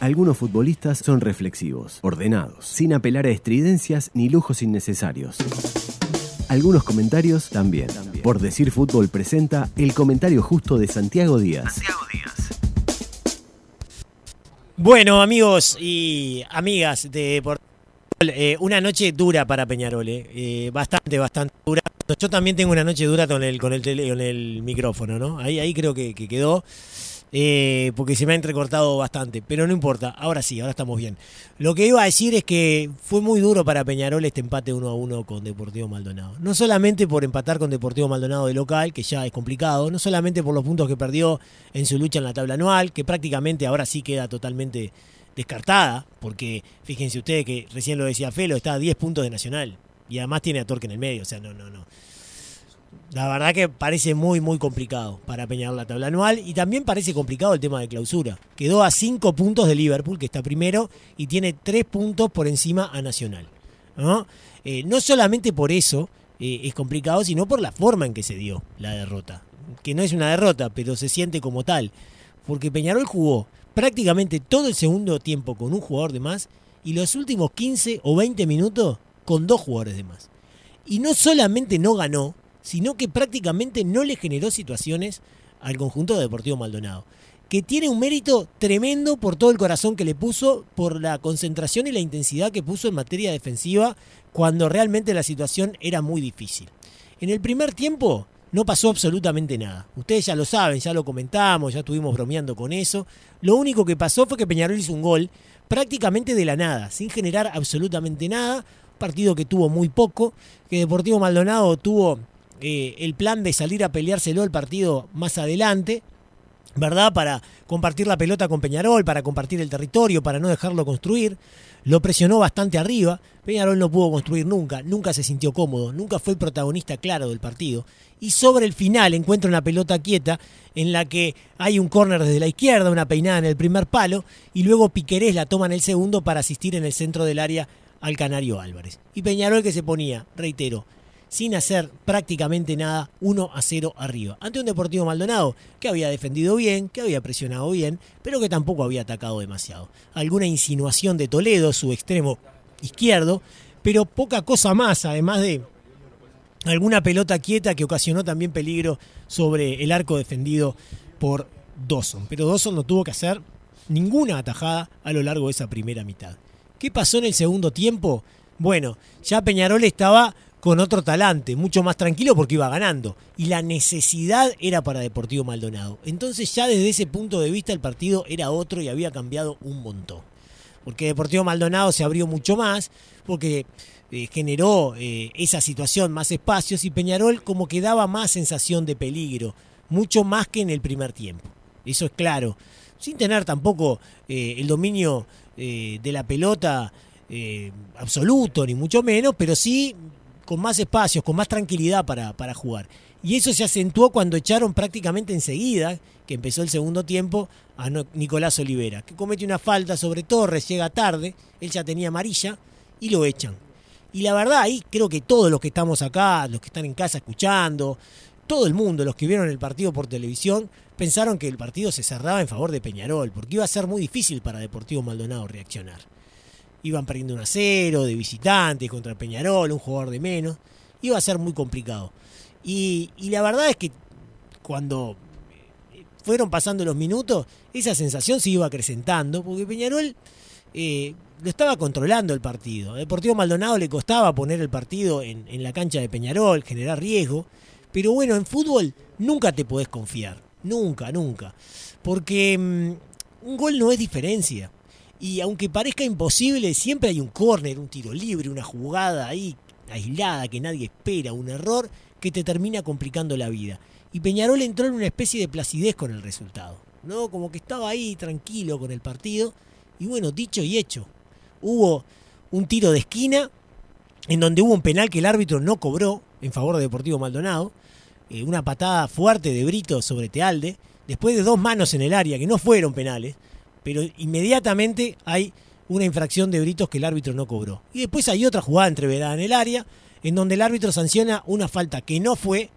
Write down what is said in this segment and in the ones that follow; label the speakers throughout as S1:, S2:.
S1: Algunos futbolistas son reflexivos, ordenados, sin apelar a estridencias ni lujos innecesarios. Algunos comentarios también. Por decir fútbol presenta el comentario justo de Santiago Díaz. Santiago Díaz.
S2: Bueno, amigos y amigas de por eh, una noche dura para Peñarol, eh. Eh, bastante, bastante dura. Yo también tengo una noche dura con el con el, con el micrófono, ¿no? Ahí, ahí creo que, que quedó. Eh, porque se me ha entrecortado bastante, pero no importa, ahora sí, ahora estamos bien. Lo que iba a decir es que fue muy duro para Peñarol este empate 1 a 1 con Deportivo Maldonado. No solamente por empatar con Deportivo Maldonado de local, que ya es complicado, no solamente por los puntos que perdió en su lucha en la tabla anual, que prácticamente ahora sí queda totalmente descartada, porque fíjense ustedes que recién lo decía Felo, está a 10 puntos de Nacional y además tiene a Torque en el medio, o sea, no, no, no. La verdad que parece muy, muy complicado para Peñarol la tabla anual y también parece complicado el tema de clausura. Quedó a cinco puntos de Liverpool, que está primero, y tiene tres puntos por encima a Nacional. No, eh, no solamente por eso eh, es complicado, sino por la forma en que se dio la derrota. Que no es una derrota, pero se siente como tal. Porque Peñarol jugó prácticamente todo el segundo tiempo con un jugador de más y los últimos 15 o 20 minutos con dos jugadores de más. Y no solamente no ganó, sino que prácticamente no le generó situaciones al conjunto de Deportivo Maldonado. Que tiene un mérito tremendo por todo el corazón que le puso, por la concentración y la intensidad que puso en materia defensiva cuando realmente la situación era muy difícil. En el primer tiempo no pasó absolutamente nada. Ustedes ya lo saben, ya lo comentamos, ya estuvimos bromeando con eso. Lo único que pasó fue que Peñarol hizo un gol prácticamente de la nada, sin generar absolutamente nada. Partido que tuvo muy poco, que Deportivo Maldonado tuvo el plan de salir a peleárselo el partido más adelante, ¿verdad? Para compartir la pelota con Peñarol, para compartir el territorio, para no dejarlo construir. Lo presionó bastante arriba. Peñarol no pudo construir nunca, nunca se sintió cómodo, nunca fue el protagonista claro del partido. Y sobre el final encuentra una pelota quieta en la que hay un córner desde la izquierda, una peinada en el primer palo, y luego Piquerés la toma en el segundo para asistir en el centro del área al Canario Álvarez. Y Peñarol que se ponía, reitero, sin hacer prácticamente nada, 1 a 0 arriba. Ante un Deportivo Maldonado que había defendido bien, que había presionado bien, pero que tampoco había atacado demasiado. Alguna insinuación de Toledo, su extremo izquierdo, pero poca cosa más, además de alguna pelota quieta que ocasionó también peligro sobre el arco defendido por Dawson. Pero Dawson no tuvo que hacer ninguna atajada a lo largo de esa primera mitad. ¿Qué pasó en el segundo tiempo? Bueno, ya Peñarol estaba con otro talante, mucho más tranquilo porque iba ganando. Y la necesidad era para Deportivo Maldonado. Entonces ya desde ese punto de vista el partido era otro y había cambiado un montón. Porque Deportivo Maldonado se abrió mucho más, porque eh, generó eh, esa situación, más espacios, y Peñarol como que daba más sensación de peligro, mucho más que en el primer tiempo. Eso es claro. Sin tener tampoco eh, el dominio de la pelota absoluto, ni mucho menos, pero sí con más espacios, con más tranquilidad para, para jugar. Y eso se acentuó cuando echaron prácticamente enseguida, que empezó el segundo tiempo, a Nicolás Olivera, que comete una falta sobre Torres, llega tarde, él ya tenía amarilla, y lo echan. Y la verdad, ahí creo que todos los que estamos acá, los que están en casa escuchando, todo el mundo, los que vieron el partido por televisión, pensaron que el partido se cerraba en favor de Peñarol, porque iba a ser muy difícil para Deportivo Maldonado reaccionar iban perdiendo un a 0 de visitantes contra Peñarol, un jugador de menos, iba a ser muy complicado. Y, la verdad es que cuando eh, fueron pasando los minutos, esa sensación se iba acrecentando, porque Peñarol eh, lo estaba controlando el partido. Deportivo Maldonado le costaba poner el partido en, en la cancha de Peñarol, generar riesgo, pero bueno, en fútbol nunca te podés confiar, nunca, nunca, porque mm, un gol no es diferencia. Y aunque parezca imposible, siempre hay un córner, un tiro libre, una jugada ahí aislada que nadie espera, un error que te termina complicando la vida. Y Peñarol entró en una especie de placidez con el resultado, ¿no? Como que estaba ahí tranquilo con el partido. Y bueno, dicho y hecho, hubo un tiro de esquina en donde hubo un penal que el árbitro no cobró en favor de Deportivo Maldonado, eh, una patada fuerte de Brito sobre Tealde, después de dos manos en el área que no fueron penales, pero inmediatamente hay una infracción de Britos que el árbitro no cobró. Y después hay otra jugada entreverada en el área, en donde el árbitro sanciona una falta que no fue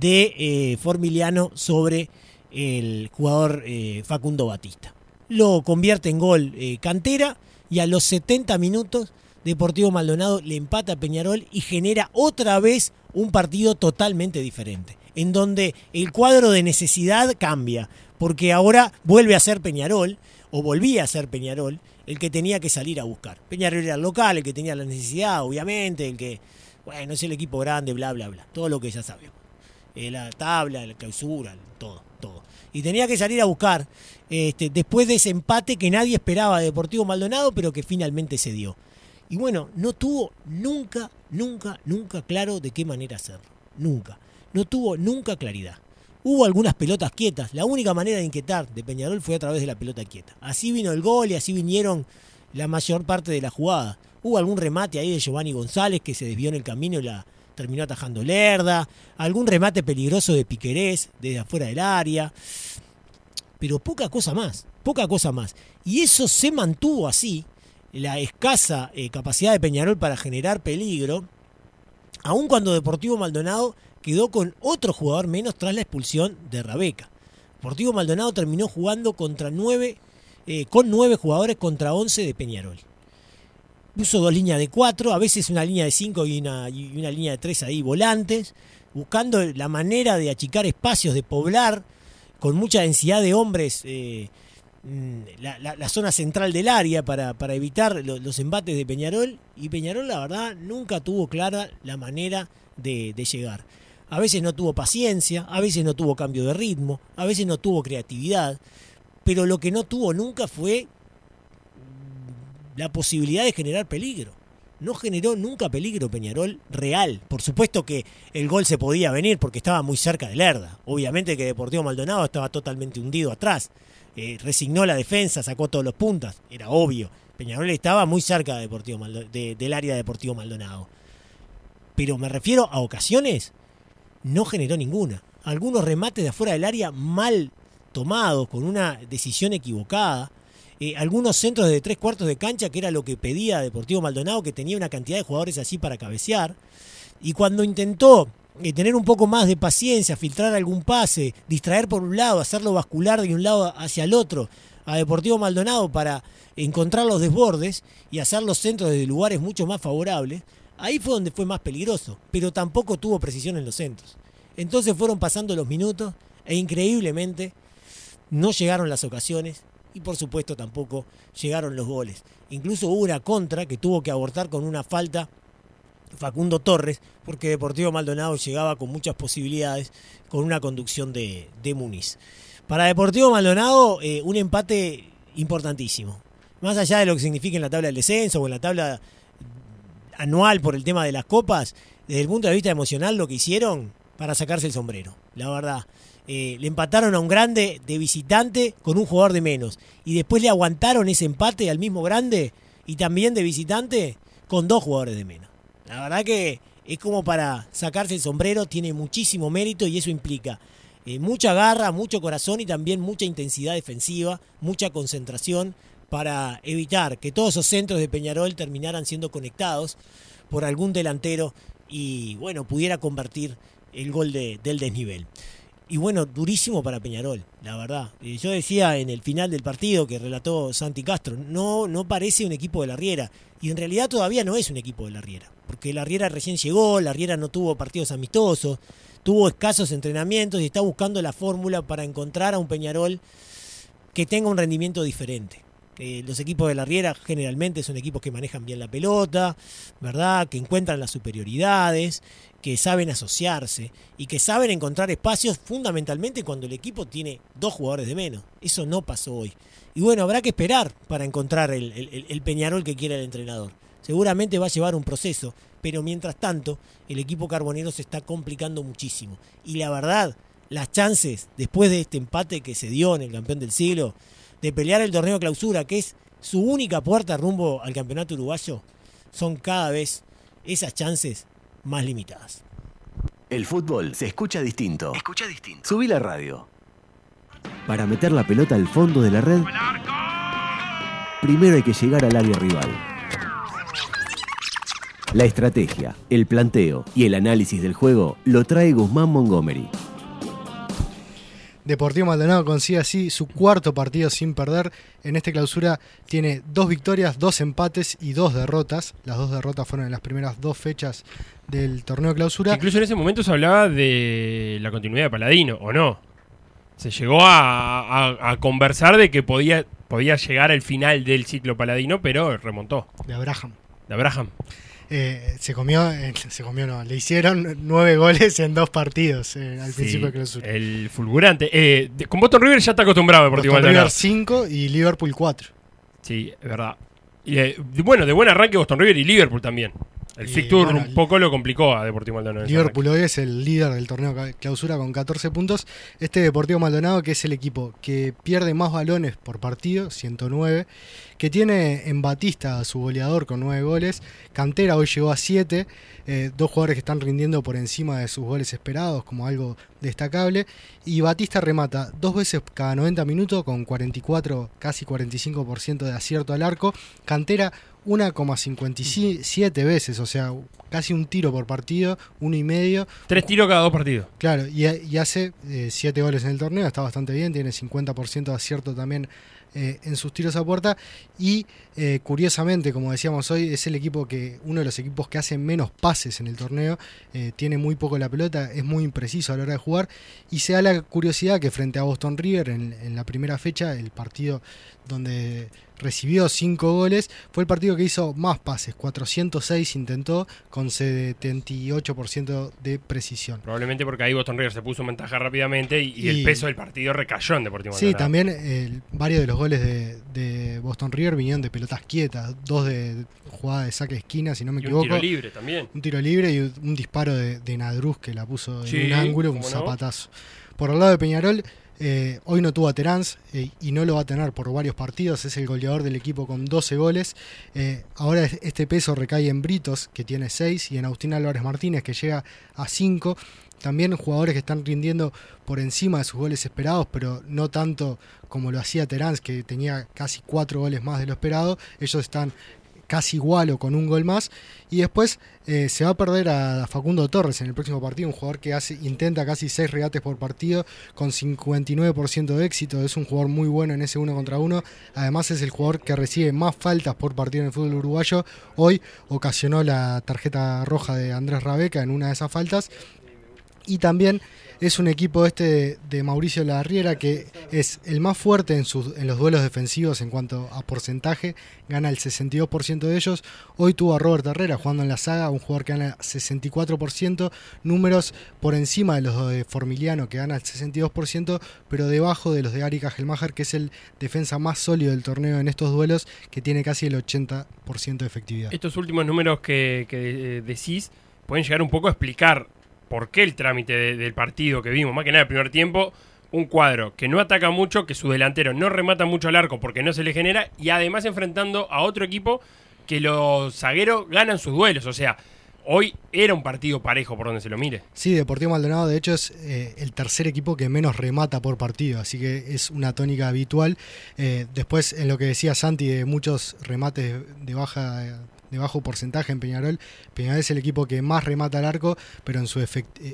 S2: de eh, Formiliano sobre el jugador eh, Facundo Batista. lo convierte en gol eh, Cantera y a los 70 minutos Deportivo Maldonado le empata a Peñarol y genera otra vez un partido totalmente diferente, en donde el cuadro de necesidad cambia, porque ahora vuelve a ser Peñarol, o volvía a ser Peñarol, el que tenía que salir a buscar. Peñarol era el local, el que tenía la necesidad, obviamente, el que, bueno, es el equipo grande, bla, bla, bla, todo lo que ya sabemos. Eh, la tabla, la clausura, todo, todo. Y tenía que salir a buscar este, después de ese empate que nadie esperaba de Deportivo Maldonado, pero que finalmente se dio. Y bueno, no tuvo nunca, nunca, nunca claro de qué manera hacerlo. Nunca. No tuvo nunca claridad. Hubo algunas pelotas quietas. La única manera de inquietar de Peñarol fue a través de la pelota quieta. Así vino el gol y así vinieron la mayor parte de la jugada. Hubo algún remate ahí de Giovanni González que se desvió en el camino y la terminó atajando Lerda. Algún remate peligroso de Piquerés desde afuera del área. Pero poca cosa más. Poca cosa más. Y eso se mantuvo así la escasa eh, capacidad de Peñarol para generar peligro, aun cuando Deportivo Maldonado quedó con otro jugador menos tras la expulsión de Rabeca. Deportivo Maldonado terminó jugando contra nueve, eh, con nueve jugadores contra once de Peñarol. Puso dos líneas de cuatro, a veces una línea de cinco y una, y una línea de tres ahí volantes, buscando la manera de achicar espacios, de poblar con mucha densidad de hombres. Eh, Mm, la, zona central del área para, evitar los embates de Peñarol y Peñarol la verdad nunca tuvo clara la manera de, llegar. A veces no tuvo paciencia, a veces no tuvo cambio de ritmo, a veces no tuvo creatividad, pero lo que no tuvo nunca fue la posibilidad de generar peligro. No generó nunca peligro Peñarol real. Por supuesto que el gol se podía venir porque estaba muy cerca de Lerda. Obviamente que Deportivo Maldonado estaba totalmente hundido atrás eh, resignó la defensa, sacó todos los puntas, era obvio. Peñarol estaba muy cerca de Deportivo del área de Deportivo Maldonado. Pero me refiero a ocasiones, no generó ninguna. Algunos remates de afuera del área mal tomados, con una decisión equivocada. Eh, algunos centros de tres cuartos de cancha, que era lo que pedía Deportivo Maldonado, que tenía una cantidad de jugadores así para cabecear. Y cuando intentó eh, tener un poco más de paciencia, filtrar algún pase, distraer por un lado, hacerlo bascular de un lado hacia el otro a Deportivo Maldonado para encontrar los desbordes y hacer los centros desde lugares mucho más favorables, ahí fue donde fue más peligroso, pero tampoco tuvo precisión en los centros. Entonces fueron pasando los minutos e increíblemente no llegaron las ocasiones y por supuesto tampoco llegaron los goles. Incluso hubo una contra que tuvo que abortar con una falta Facundo Torres, porque Deportivo Maldonado llegaba con muchas posibilidades con una conducción de, Muniz. Para Deportivo Maldonado, eh, un empate importantísimo. Más allá de lo que significa en la tabla del descenso o en la tabla anual por el tema de las copas, desde el punto de vista emocional, lo que hicieron para sacarse el sombrero, la verdad. Eh, le empataron a un grande de visitante con un jugador de menos. Y después le aguantaron ese empate al mismo grande y también de visitante con dos jugadores de menos. La verdad que es como para sacarse el sombrero, tiene muchísimo mérito y eso implica eh, mucha garra, mucho corazón y también mucha intensidad defensiva, mucha concentración para evitar que todos esos centros de Peñarol terminaran siendo conectados por algún delantero y bueno, pudiera convertir el gol del desnivel. Y bueno, durísimo para Peñarol, la verdad. Eh, yo decía en el final del partido que relató Santi Castro, no, no parece un equipo de la Riera. Y en realidad todavía no es un equipo de la Riera. Porque la Riera recién llegó, la Riera no tuvo partidos amistosos, tuvo escasos entrenamientos y está buscando la fórmula para encontrar a un Peñarol que tenga un rendimiento diferente. Eh, los equipos de la Riera generalmente son equipos que manejan bien la pelota, ¿verdad? Que encuentran las superioridades, que saben asociarse y que saben encontrar espacios fundamentalmente cuando el equipo tiene dos jugadores de menos. Eso no pasó hoy. Y bueno, habrá que esperar para encontrar el, Peñarol que quiere el entrenador. Seguramente va a llevar un proceso, pero mientras tanto el equipo carbonero se está complicando muchísimo. Y la verdad, las chances, después de este empate que se dio en el campeón del siglo, de pelear el torneo clausura, que es su única puerta rumbo al campeonato uruguayo, son cada vez esas chances más limitadas.
S1: El fútbol se escucha distinto. Escucha distinto. Subí la radio. Para meter la pelota al fondo de la red, primero hay que llegar al área rival. La estrategia, el planteo y el análisis del juego lo trae Guzmán Montgomery.
S3: Deportivo Maldonado consigue así su cuarto partido sin perder. En esta clausura tiene dos victorias, dos empates y dos derrotas. Las dos derrotas fueron en las primeras dos fechas del torneo clausura.
S4: Incluso en ese momento se hablaba de la continuidad de Paladino, ¿o no? Se llegó a, conversar de que podía, podía llegar al final del ciclo Paladino, pero remontó.
S3: De Abraham.
S4: De Abraham.
S3: Eh, se comió, eh, se comió no, le hicieron nueve goles en dos partidos eh, al principio de clausura.
S4: El fulgurante. con Boston River ya está acostumbrado Deportivo
S3: Boston River 5 y Liverpool 4.
S4: Sí, es verdad. Y, bueno, de buen arranque Boston River y Liverpool también. El Fictur un poco lo complicó a Deportivo Maldonado.
S3: Liverpool hoy es el líder del torneo clausura con 14 puntos. Este Deportivo Maldonado, que es el equipo que pierde más balones por partido, 109, que tiene en Batista a su goleador con 9 goles. Cantera hoy llegó a 7. Eh, dos jugadores que están rindiendo por encima de sus goles esperados como algo destacable. Y Batista remata dos veces cada 90 minutos con 44, casi 45% de acierto al arco. Cantera 1,57 veces, o sea, casi un tiro por partido, uno y medio.
S4: Tres tiros cada dos partidos.
S3: Claro, y, hace 7 eh, goles en el torneo, está bastante bien, tiene 50% de acierto también eh, en sus tiros a puerta y eh, curiosamente, como decíamos hoy, es el equipo que, uno de los equipos que hace menos pases en el torneo, tiene muy poco la pelota, es muy impreciso a la hora de jugar y se da la curiosidad que frente a Boston River en, en la primera fecha, el partido donde recibió 5 goles, fue el partido que hizo más pases, 406 intentó con 78% de precisión.
S4: Probablemente porque ahí Boston River se puso en ventaja rápidamente y, el peso del partido recayó en Deportivo
S3: Sí, también varios de los goles de, Boston River vinieron de pelotas quietas, dos de jugada de saque de esquina, si no me equivoco. Un
S4: tiro libre también.
S3: Un tiro libre y un disparo de, de Nadruz que la puso en un ángulo, un zapatazo. Por el lado de Peñarol, eh, hoy no tuvo a Terán eh, y no lo va a tener por varios partidos. Es el goleador del equipo con 12 goles. Eh, ahora este peso recae en Britos, que tiene 6, y en Agustín Álvarez Martínez, que llega a 5. También jugadores que están rindiendo por encima de sus goles esperados, pero no tanto como lo hacía Terán, que tenía casi 4 goles más de lo esperado. Ellos están casi igual o con un gol más. Y después eh, se va a perder a Facundo Torres en el próximo partido, un jugador que hace, intenta casi 6 regates por partido con 59% de éxito. Es un jugador muy bueno en ese uno contra uno. Además es el jugador que recibe más faltas por partido en el fútbol uruguayo. Hoy ocasionó la tarjeta roja de Andrés Rabeca en una de esas faltas. Y también es un equipo este de, Mauricio Larriera que es el más fuerte en, los duelos defensivos en cuanto a porcentaje, gana el 62% de ellos. Hoy tuvo a Robert Herrera jugando en la saga, un jugador que gana 64%, números por encima de los de Formiliano que gana el 62%, pero debajo de los de Ari Gelmacher que es el defensa más sólido del torneo en estos duelos, que tiene casi el 80% de efectividad.
S4: Estos últimos números que, que decís pueden llegar un poco a explicar por qué el trámite del partido que vimos, más que nada el primer tiempo, un cuadro que no ataca mucho, que su delantero no remata mucho al arco porque no se le genera, y además enfrentando a otro equipo que los zagueros ganan sus duelos. O sea, hoy era un partido parejo por donde se lo mire.
S3: Sí, Deportivo Maldonado de hecho es eh, el tercer equipo que menos remata por partido, así que es una tónica habitual. Eh, después, en lo que decía Santi de muchos remates de baja de bajo porcentaje en Peñarol. Peñarol es el equipo que más remata al arco, pero en su,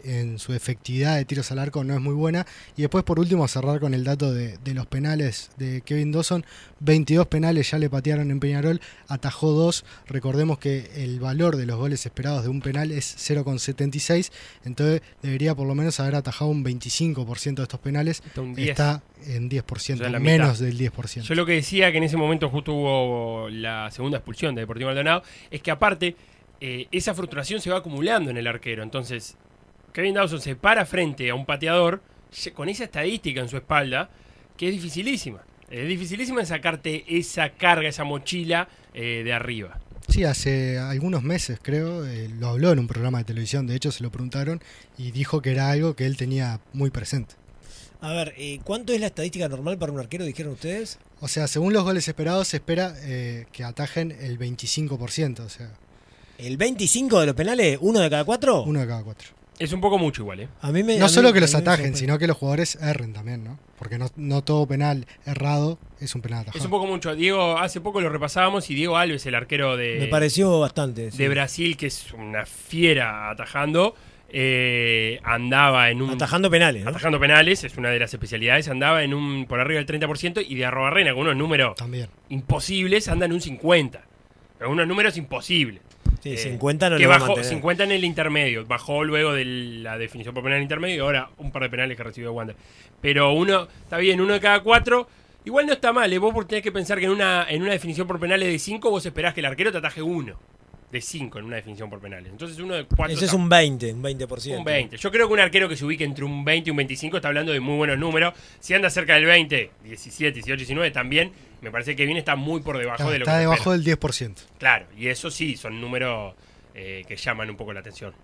S3: en su efectividad de tiros al arco no es muy buena. Y después, por último, cerrar con el dato de, los penales de Kevin Dawson. 22 penales ya le patearon en Peñarol, atajó 2. Recordemos que el valor de los goles esperados de un penal es 0,76, entonces debería por lo menos haber atajado un 25% de estos penales. Está en 10%, menos del 10%.
S4: Yo lo que decía que en ese momento justo hubo la segunda expulsión de Deportivo Maldonado, es que aparte eh, esa frustración se va acumulando en el arquero. Entonces, Kevin Dawson se para frente a un pateador con esa estadística en su espalda que es dificilísima. Es dificilísima sacarte esa carga, esa mochila eh, de arriba.
S3: Sí, hace algunos meses creo, eh, lo habló en un programa de televisión, de hecho se lo preguntaron y dijo que era algo que él tenía muy presente.
S2: A ver, eh, ¿cuánto es la estadística normal para un arquero, dijeron ustedes?
S3: O sea, según los goles esperados, se espera eh, que atajen el 25%. O sea.
S2: ¿El 25 de los penales? ¿Uno de cada cuatro?
S3: Uno de cada cuatro.
S4: Es un poco mucho igual, ¿eh?
S3: A mí me, no solo que los atajen, sino que los jugadores erren también, ¿no? Porque no, todo penal errado es un penal atajado.
S4: Es un poco mucho. Diego, hace poco lo repasábamos y Diego Alves, el arquero de...
S2: Me pareció bastante.
S4: De Brasil, que es una fiera atajando eh, andaba en un...
S2: Atajando penales, ¿no?
S4: Atajando penales, es una de las especialidades, andaba en un por arriba del 30% y de Arrobarrena con unos números
S3: También.
S4: imposibles, anda en un 50%. Pero unos números imposibles.
S2: Sí, 50 no
S4: que
S2: lo va a
S4: bajó,
S2: mantener.
S4: 50 en el intermedio, bajó luego de la definición por penal intermedio y ahora un par de penales que recibió Wander. Pero uno, está bien, uno de cada cuatro, igual no está mal, ¿eh? vos tenés que pensar que en una, en una definición por penales de 5 vos esperás que el arquero te ataje uno de 5 en una definición por penales. Entonces uno de 4
S2: Ese es un 20, un 20%.
S4: un 20. Yo creo que un arquero que se ubique entre un 20 y un 25 está hablando de muy buenos números. Si anda cerca del 20, 17, 18, 19 también, me parece que bien está muy por debajo
S3: Claro,
S4: de lo
S3: está
S4: que se
S3: debajo
S4: espera.
S3: del 10%.
S4: Claro, y eso sí, son números eh, que llaman un poco la atención.